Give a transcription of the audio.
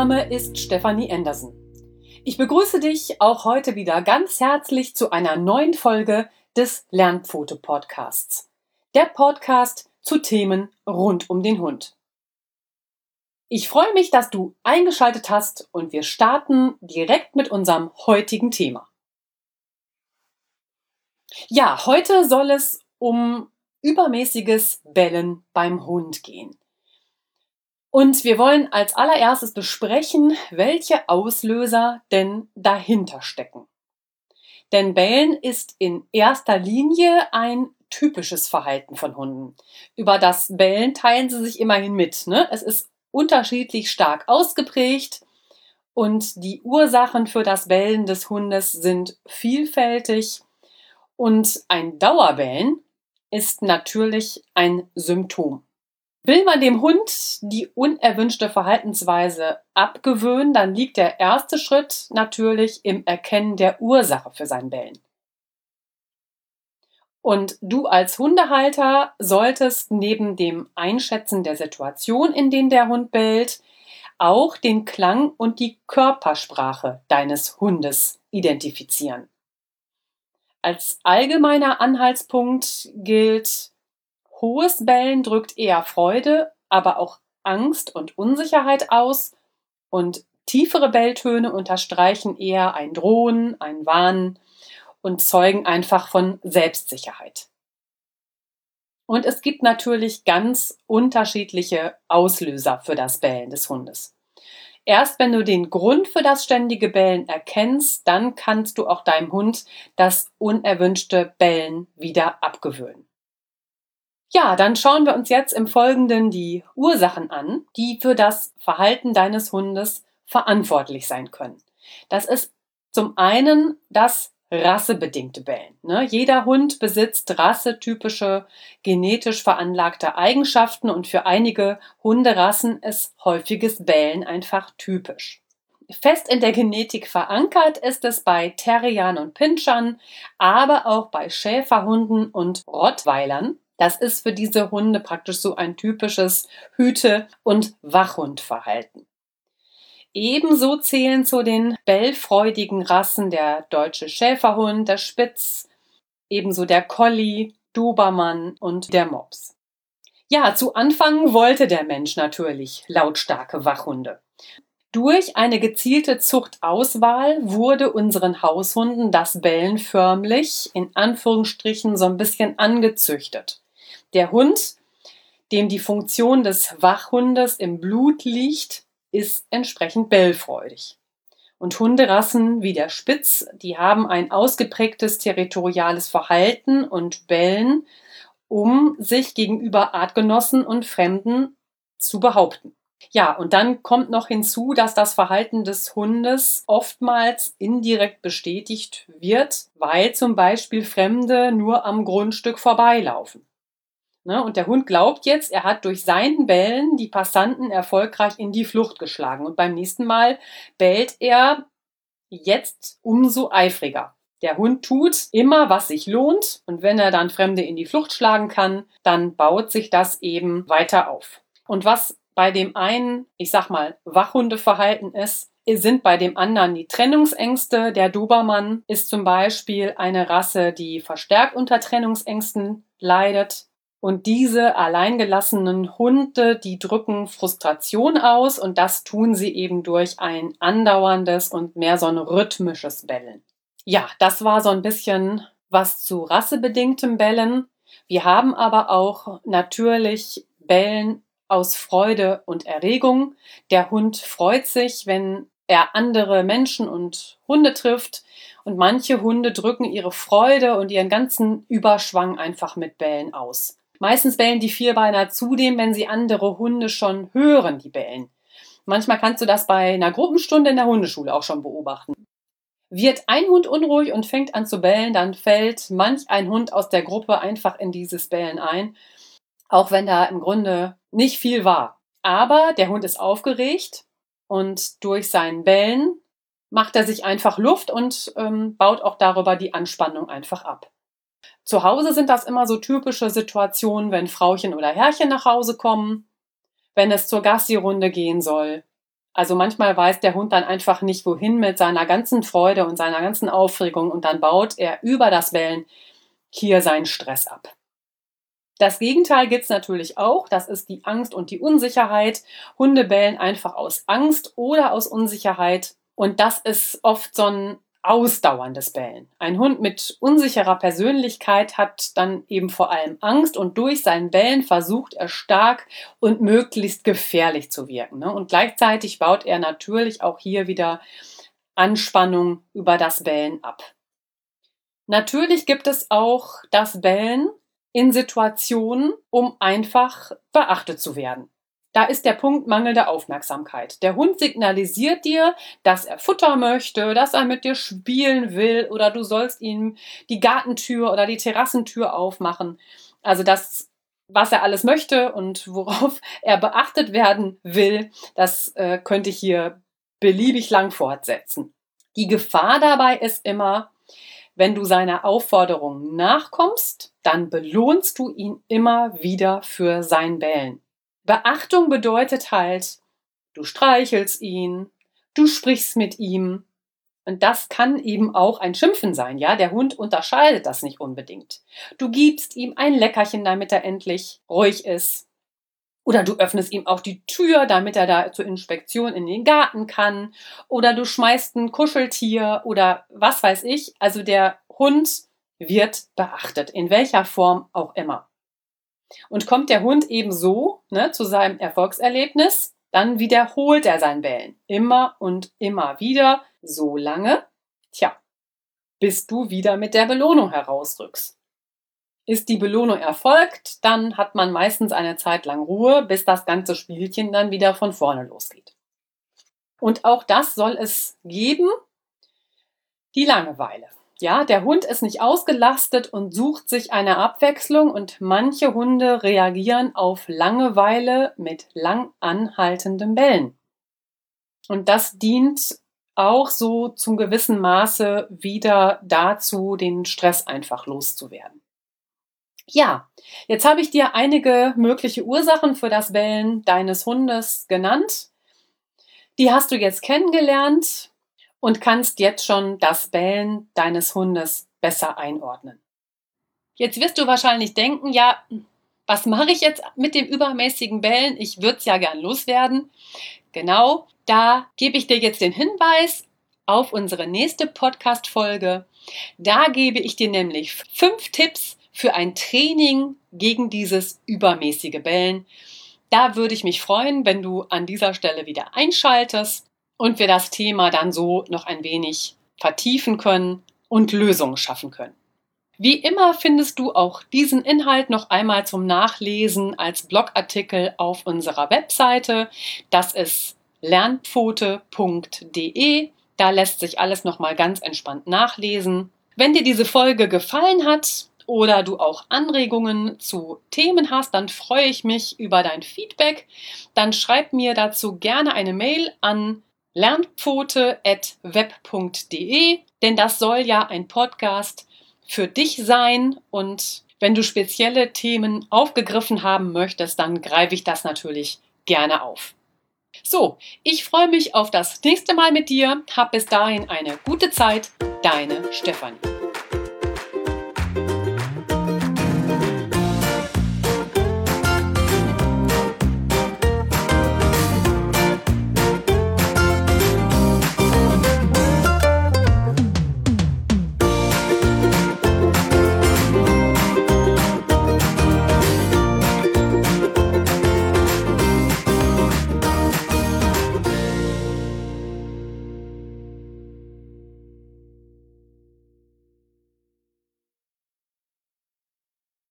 Mein Name ist Stefanie Andersen. Ich begrüße dich auch heute wieder ganz herzlich zu einer neuen Folge des Lernpfote Podcasts. Der Podcast zu Themen rund um den Hund. Ich freue mich, dass du eingeschaltet hast und wir starten direkt mit unserem heutigen Thema. Ja, heute soll es um übermäßiges Bellen beim Hund gehen. Und wir wollen als allererstes besprechen, welche Auslöser denn dahinter stecken. Denn Bellen ist in erster Linie ein typisches Verhalten von Hunden. Über das Bellen teilen sie sich immerhin mit. Ne? Es ist unterschiedlich stark ausgeprägt und die Ursachen für das Bellen des Hundes sind vielfältig und ein Dauerbellen ist natürlich ein Symptom. Will man dem Hund die unerwünschte Verhaltensweise abgewöhnen, dann liegt der erste Schritt natürlich im Erkennen der Ursache für sein Bellen. Und du als Hundehalter solltest neben dem Einschätzen der Situation, in der der Hund bellt, auch den Klang und die Körpersprache deines Hundes identifizieren. Als allgemeiner Anhaltspunkt gilt, Hohes Bellen drückt eher Freude, aber auch Angst und Unsicherheit aus und tiefere Belltöne unterstreichen eher ein Drohen, ein Warnen und zeugen einfach von Selbstsicherheit. Und es gibt natürlich ganz unterschiedliche Auslöser für das Bellen des Hundes. Erst wenn du den Grund für das ständige Bellen erkennst, dann kannst du auch deinem Hund das unerwünschte Bellen wieder abgewöhnen. Ja, dann schauen wir uns jetzt im Folgenden die Ursachen an, die für das Verhalten deines Hundes verantwortlich sein können. Das ist zum einen das rassebedingte Bellen. Ne? Jeder Hund besitzt rassetypische, genetisch veranlagte Eigenschaften und für einige Hunderassen ist häufiges Bellen einfach typisch. Fest in der Genetik verankert ist es bei Terriern und Pinschern, aber auch bei Schäferhunden und Rottweilern. Das ist für diese Hunde praktisch so ein typisches Hüte- und Wachhundverhalten. Ebenso zählen zu den bellfreudigen Rassen der deutsche Schäferhund, der Spitz, ebenso der Collie, Dobermann und der Mops. Ja, zu Anfang wollte der Mensch natürlich lautstarke Wachhunde. Durch eine gezielte Zuchtauswahl wurde unseren Haushunden das Bellen förmlich in Anführungsstrichen so ein bisschen angezüchtet. Der Hund, dem die Funktion des Wachhundes im Blut liegt, ist entsprechend bellfreudig. Und Hunderassen wie der Spitz, die haben ein ausgeprägtes territoriales Verhalten und bellen, um sich gegenüber Artgenossen und Fremden zu behaupten. Ja, und dann kommt noch hinzu, dass das Verhalten des Hundes oftmals indirekt bestätigt wird, weil zum Beispiel Fremde nur am Grundstück vorbeilaufen. Ne? Und der Hund glaubt jetzt, er hat durch seinen Bellen die Passanten erfolgreich in die Flucht geschlagen. Und beim nächsten Mal bellt er jetzt umso eifriger. Der Hund tut immer, was sich lohnt. Und wenn er dann Fremde in die Flucht schlagen kann, dann baut sich das eben weiter auf. Und was bei dem einen, ich sag mal, Wachhundeverhalten ist, sind bei dem anderen die Trennungsängste. Der Dobermann ist zum Beispiel eine Rasse, die verstärkt unter Trennungsängsten leidet. Und diese alleingelassenen Hunde, die drücken Frustration aus und das tun sie eben durch ein andauerndes und mehr so ein rhythmisches Bellen. Ja, das war so ein bisschen was zu rassebedingtem Bellen. Wir haben aber auch natürlich Bellen aus Freude und Erregung. Der Hund freut sich, wenn er andere Menschen und Hunde trifft. Und manche Hunde drücken ihre Freude und ihren ganzen Überschwang einfach mit Bellen aus. Meistens bellen die Vierbeiner zudem, wenn sie andere Hunde schon hören, die bellen. Manchmal kannst du das bei einer Gruppenstunde in der Hundeschule auch schon beobachten. Wird ein Hund unruhig und fängt an zu bellen, dann fällt manch ein Hund aus der Gruppe einfach in dieses Bellen ein, auch wenn da im Grunde nicht viel war. Aber der Hund ist aufgeregt und durch sein Bellen macht er sich einfach Luft und ähm, baut auch darüber die Anspannung einfach ab. Zu Hause sind das immer so typische Situationen, wenn Frauchen oder Herrchen nach Hause kommen, wenn es zur Gassi-Runde gehen soll. Also manchmal weiß der Hund dann einfach nicht wohin mit seiner ganzen Freude und seiner ganzen Aufregung und dann baut er über das Bellen hier seinen Stress ab. Das Gegenteil gibt's natürlich auch. Das ist die Angst und die Unsicherheit. Hunde bellen einfach aus Angst oder aus Unsicherheit. Und das ist oft so ein ausdauerndes Bellen. Ein Hund mit unsicherer Persönlichkeit hat dann eben vor allem Angst und durch sein Bellen versucht er stark und möglichst gefährlich zu wirken. Ne? Und gleichzeitig baut er natürlich auch hier wieder Anspannung über das Bellen ab. Natürlich gibt es auch das Bellen in Situationen, um einfach beachtet zu werden. Da ist der Punkt mangelnde Aufmerksamkeit. Der Hund signalisiert dir, dass er Futter möchte, dass er mit dir spielen will oder du sollst ihm die Gartentür oder die Terrassentür aufmachen. Also das, was er alles möchte und worauf er beachtet werden will, das äh, könnte ich hier beliebig lang fortsetzen. Die Gefahr dabei ist immer, wenn du seiner Aufforderung nachkommst, dann belohnst du ihn immer wieder für sein Bellen. Beachtung bedeutet halt, du streichelst ihn, du sprichst mit ihm. Und das kann eben auch ein Schimpfen sein, ja? Der Hund unterscheidet das nicht unbedingt. Du gibst ihm ein Leckerchen, damit er endlich ruhig ist. Oder du öffnest ihm auch die Tür, damit er da zur Inspektion in den Garten kann. Oder du schmeißt ein Kuscheltier oder was weiß ich. Also der Hund wird beachtet, in welcher Form auch immer. Und kommt der Hund eben so ne, zu seinem Erfolgserlebnis, dann wiederholt er sein Bellen. Immer und immer wieder, so lange, tja, bis du wieder mit der Belohnung herausrückst. Ist die Belohnung erfolgt, dann hat man meistens eine Zeit lang Ruhe, bis das ganze Spielchen dann wieder von vorne losgeht. Und auch das soll es geben, die Langeweile. Ja, der Hund ist nicht ausgelastet und sucht sich eine Abwechslung und manche Hunde reagieren auf Langeweile mit lang anhaltendem Bellen. Und das dient auch so zum gewissen Maße wieder dazu, den Stress einfach loszuwerden. Ja, jetzt habe ich dir einige mögliche Ursachen für das Bellen deines Hundes genannt. Die hast du jetzt kennengelernt und kannst jetzt schon das Bellen deines Hundes besser einordnen. Jetzt wirst du wahrscheinlich denken, ja, was mache ich jetzt mit dem übermäßigen Bellen? Ich würde es ja gern loswerden. Genau, da gebe ich dir jetzt den Hinweis auf unsere nächste Podcast-Folge. Da gebe ich dir nämlich fünf Tipps für ein Training gegen dieses übermäßige Bellen. Da würde ich mich freuen, wenn du an dieser Stelle wieder einschaltest und wir das Thema dann so noch ein wenig vertiefen können und Lösungen schaffen können. Wie immer findest du auch diesen Inhalt noch einmal zum Nachlesen als Blogartikel auf unserer Webseite. Das ist lernpfote.de. Da lässt sich alles noch mal ganz entspannt nachlesen. Wenn dir diese Folge gefallen hat oder du auch Anregungen zu Themen hast, dann freue ich mich über dein Feedback. Dann schreib mir dazu gerne eine Mail an lernpfote.web.de, denn das soll ja ein Podcast für dich sein und wenn du spezielle Themen aufgegriffen haben möchtest, dann greife ich das natürlich gerne auf. So, ich freue mich auf das nächste Mal mit dir. Hab bis dahin eine gute Zeit. Deine Stefanie.